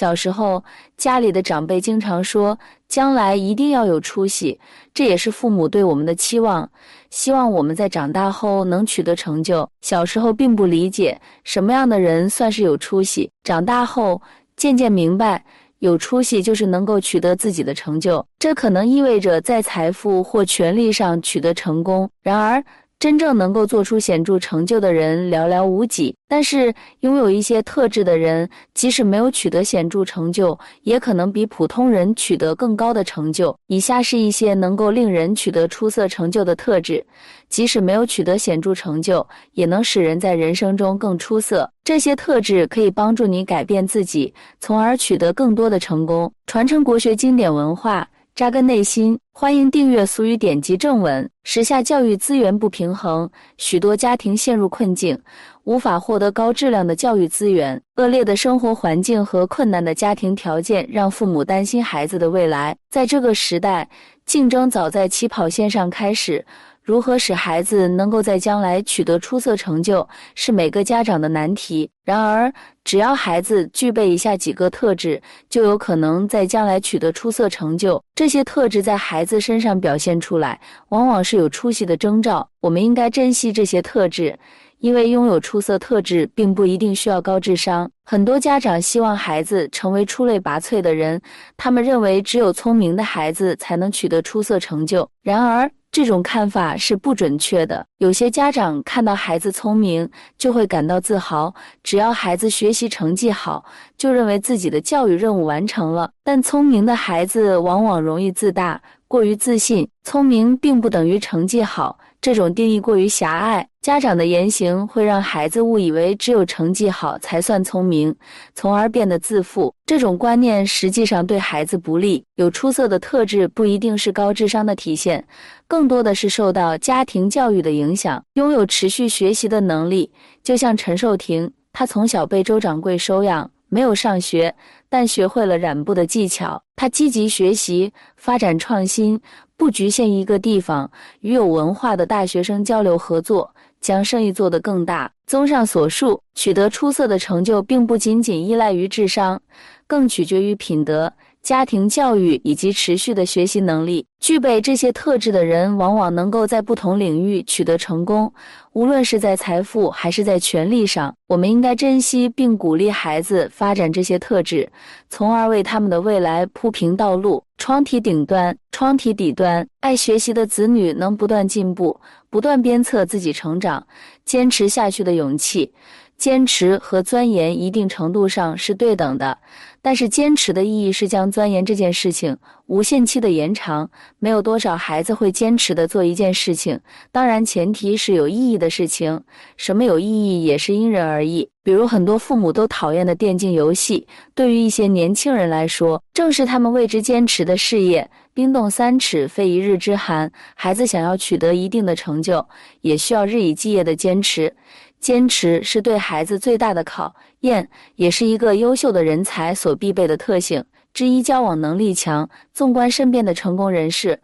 小时候，家里的长辈经常说，将来一定要有出息，这也是父母对我们的期望，希望我们在长大后能取得成就。小时候并不理解什么样的人算是有出息，长大后渐渐明白，有出息就是能够取得自己的成就，这可能意味着在财富或权力上取得成功。然而，真正能够做出显著成就的人寥寥无几，但是拥有一些特质的人，即使没有取得显著成就，也可能比普通人取得更高的成就。以下是一些能够令人取得出色成就的特质，即使没有取得显著成就，也能使人在人生中更出色。这些特质可以帮助你改变自己，从而取得更多的成功。传承国学经典文化。扎根内心，欢迎订阅俗语典籍正文。时下教育资源不平衡，许多家庭陷入困境，无法获得高质量的教育资源。恶劣的生活环境和困难的家庭条件，让父母担心孩子的未来。在这个时代，竞争早在起跑线上开始。如何使孩子能够在将来取得出色成就，是每个家长的难题。然而，只要孩子具备以下几个特质，就有可能在将来取得出色成就。这些特质在孩子身上表现出来，往往是有出息的征兆。我们应该珍惜这些特质，因为拥有出色特质并不一定需要高智商。很多家长希望孩子成为出类拔萃的人，他们认为只有聪明的孩子才能取得出色成就。然而，这种看法是不准确的。有些家长看到孩子聪明，就会感到自豪；只要孩子学习成绩好，就认为自己的教育任务完成了。但聪明的孩子往往容易自大，过于自信。聪明并不等于成绩好。这种定义过于狭隘，家长的言行会让孩子误以为只有成绩好才算聪明，从而变得自负。这种观念实际上对孩子不利。有出色的特质不一定是高智商的体现，更多的是受到家庭教育的影响。拥有持续学习的能力，就像陈寿婷，她从小被周掌柜收养，没有上学，但学会了染布的技巧。她积极学习，发展创新。不局限一个地方，与有文化的大学生交流合作，将生意做得更大。综上所述，取得出色的成就，并不仅仅依赖于智商，更取决于品德。家庭教育以及持续的学习能力，具备这些特质的人，往往能够在不同领域取得成功。无论是在财富还是在权力上，我们应该珍惜并鼓励孩子发展这些特质，从而为他们的未来铺平道路。窗体顶端，窗体底端，爱学习的子女能不断进步，不断鞭策自己成长，坚持下去的勇气。坚持和钻研一定程度上是对等的，但是坚持的意义是将钻研这件事情无限期的延长。没有多少孩子会坚持的做一件事情，当然前提是有意义的事情。什么有意义也是因人而异。比如很多父母都讨厌的电竞游戏，对于一些年轻人来说，正是他们为之坚持的事业。冰冻三尺，非一日之寒。孩子想要取得一定的成就，也需要日以继夜的坚持。坚持是对孩子最大的考验，也是一个优秀的人才所必备的特性之一。交往能力强，纵观身边的成功人士，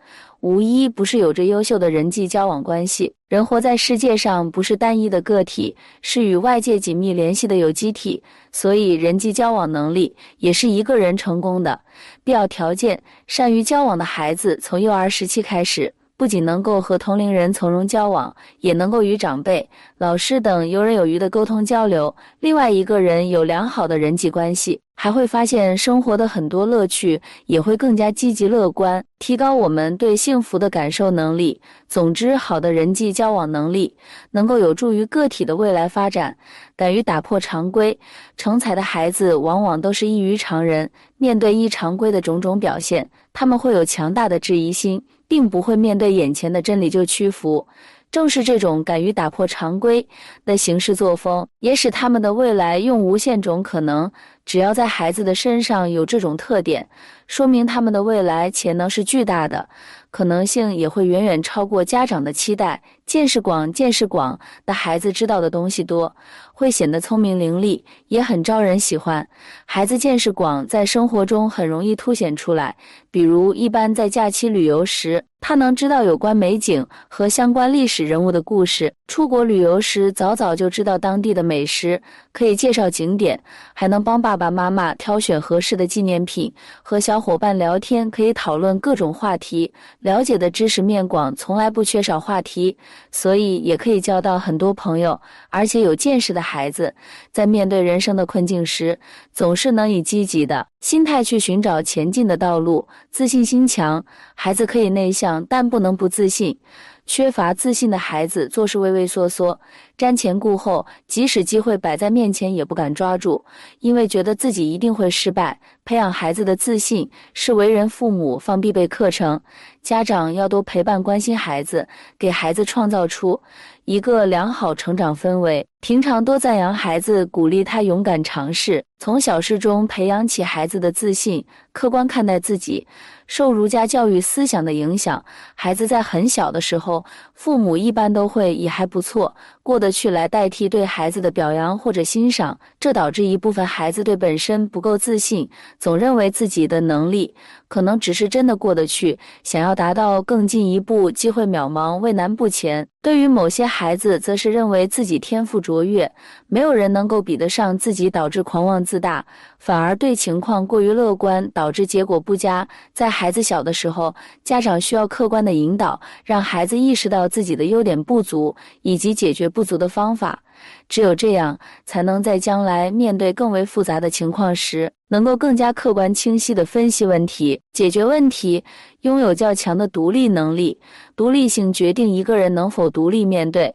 无一不是有着优秀的人际交往关系。人活在世界上，不是单一的个体，是与外界紧密联系的有机体，所以人际交往能力也是一个人成功的必要条件。善于交往的孩子，从幼儿时期开始。不仅能够和同龄人从容交往，也能够与长辈、老师等游刃有余的沟通交流。另外一个人有良好的人际关系，还会发现生活的很多乐趣，也会更加积极乐观，提高我们对幸福的感受能力。总之，好的人际交往能力能够有助于个体的未来发展。敢于打破常规、成才的孩子，往往都是异于常人。面对异常规的种种表现，他们会有强大的质疑心。并不会面对眼前的真理就屈服，正是这种敢于打破常规的行事作风，也使他们的未来用无限种可能。只要在孩子的身上有这种特点，说明他们的未来潜能是巨大的。可能性也会远远超过家长的期待。见识广、见识广的孩子知道的东西多，会显得聪明伶俐，也很招人喜欢。孩子见识广，在生活中很容易凸显出来。比如，一般在假期旅游时，他能知道有关美景和相关历史人物的故事；出国旅游时，早早就知道当地的美食，可以介绍景点，还能帮爸爸爸妈妈挑选合适的纪念品，和小伙伴聊天可以讨论各种话题，了解的知识面广，从来不缺少话题，所以也可以交到很多朋友。而且有见识的孩子，在面对人生的困境时，总是能以积极的心态去寻找前进的道路，自信心强。孩子可以内向，但不能不自信。缺乏自信的孩子做事畏畏缩缩，瞻前顾后，即使机会摆在面前也不敢抓住，因为觉得自己一定会失败。培养孩子的自信是为人父母方必备课程，家长要多陪伴关心孩子，给孩子创造出一个良好成长氛围。平常多赞扬孩子，鼓励他勇敢尝试，从小事中培养起孩子的自信，客观看待自己。受儒家教育思想的影响，孩子在很小的时候，父母一般都会以还不错、过得去来代替对孩子的表扬或者欣赏，这导致一部分孩子对本身不够自信，总认为自己的能力可能只是真的过得去，想要达到更进一步，机会渺茫，畏难不前。对于某些孩子，则是认为自己天赋卓越，没有人能够比得上自己，导致狂妄自大，反而对情况过于乐观，导致结果不佳。在孩子小的时候，家长需要客观的引导，让孩子意识到自己的优点不足以及解决不足的方法。只有这样，才能在将来面对更为复杂的情况时，能够更加客观清晰地分析问题、解决问题，拥有较强的独立能力。独立性决定一个人能否独立面对。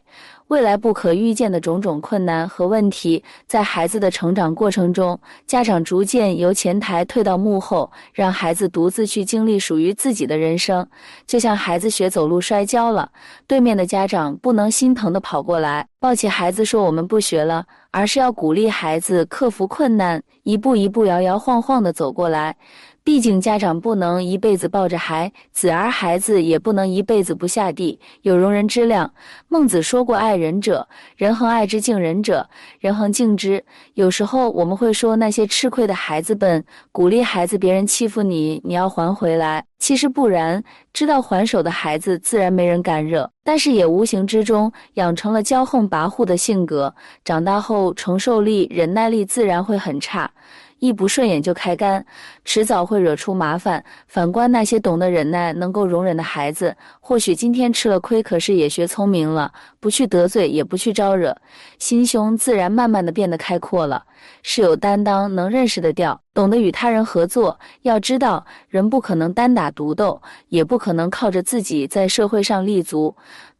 未来不可预见的种种困难和问题，在孩子的成长过程中，家长逐渐由前台退到幕后，让孩子独自去经历属于自己的人生。就像孩子学走路摔跤了，对面的家长不能心疼的跑过来抱起孩子说我们不学了，而是要鼓励孩子克服困难，一步一步摇摇晃晃的走过来。毕竟，家长不能一辈子抱着孩子，而孩子也不能一辈子不下地，有容人之量。孟子说过：“爱人者，人恒爱之；敬人者，人恒敬之。”有时候我们会说那些吃亏的孩子笨，鼓励孩子别人欺负你，你要还回来。其实不然，知道还手的孩子自然没人敢惹，但是也无形之中养成了骄横跋扈的性格，长大后承受力、忍耐力自然会很差。一不顺眼就开干，迟早会惹出麻烦。反观那些懂得忍耐、能够容忍的孩子，或许今天吃了亏，可是也学聪明了，不去得罪，也不去招惹，心胸自然慢慢的变得开阔了，是有担当，能认识的掉，懂得与他人合作。要知道，人不可能单打独斗，也不可能靠着自己在社会上立足。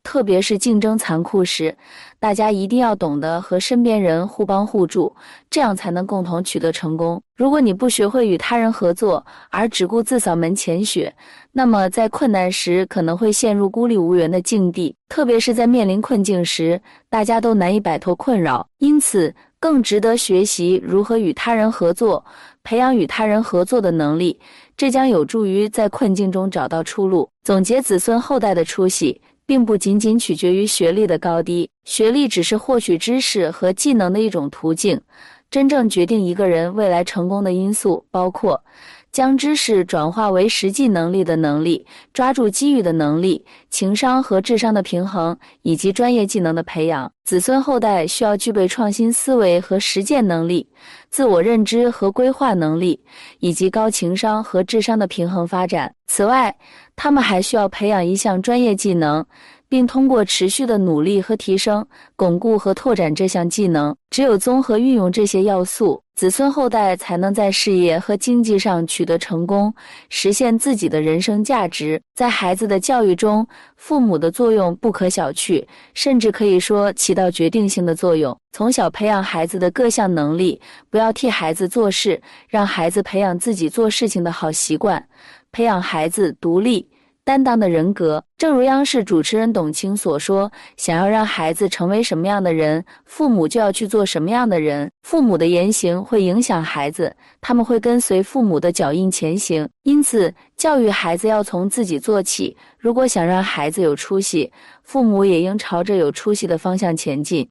特别是竞争残酷时，大家一定要懂得和身边人互帮互助，这样才能共同取得成功。如果你不学会与他人合作，而只顾自扫门前雪，那么在困难时可能会陷入孤立无援的境地。特别是在面临困境时，大家都难以摆脱困扰，因此更值得学习如何与他人合作，培养与他人合作的能力，这将有助于在困境中找到出路，总结子孙后代的出息。并不仅仅取决于学历的高低，学历只是获取知识和技能的一种途径。真正决定一个人未来成功的因素，包括将知识转化为实际能力的能力、抓住机遇的能力、情商和智商的平衡，以及专业技能的培养。子孙后代需要具备创新思维和实践能力、自我认知和规划能力，以及高情商和智商的平衡发展。此外，他们还需要培养一项专业技能，并通过持续的努力和提升，巩固和拓展这项技能。只有综合运用这些要素，子孙后代才能在事业和经济上取得成功，实现自己的人生价值。在孩子的教育中，父母的作用不可小觑，甚至可以说起到决定性的作用。从小培养孩子的各项能力，不要替孩子做事，让孩子培养自己做事情的好习惯。培养孩子独立担当的人格，正如央视主持人董卿所说：“想要让孩子成为什么样的人，父母就要去做什么样的人。父母的言行会影响孩子，他们会跟随父母的脚印前行。因此，教育孩子要从自己做起。如果想让孩子有出息，父母也应朝着有出息的方向前进。”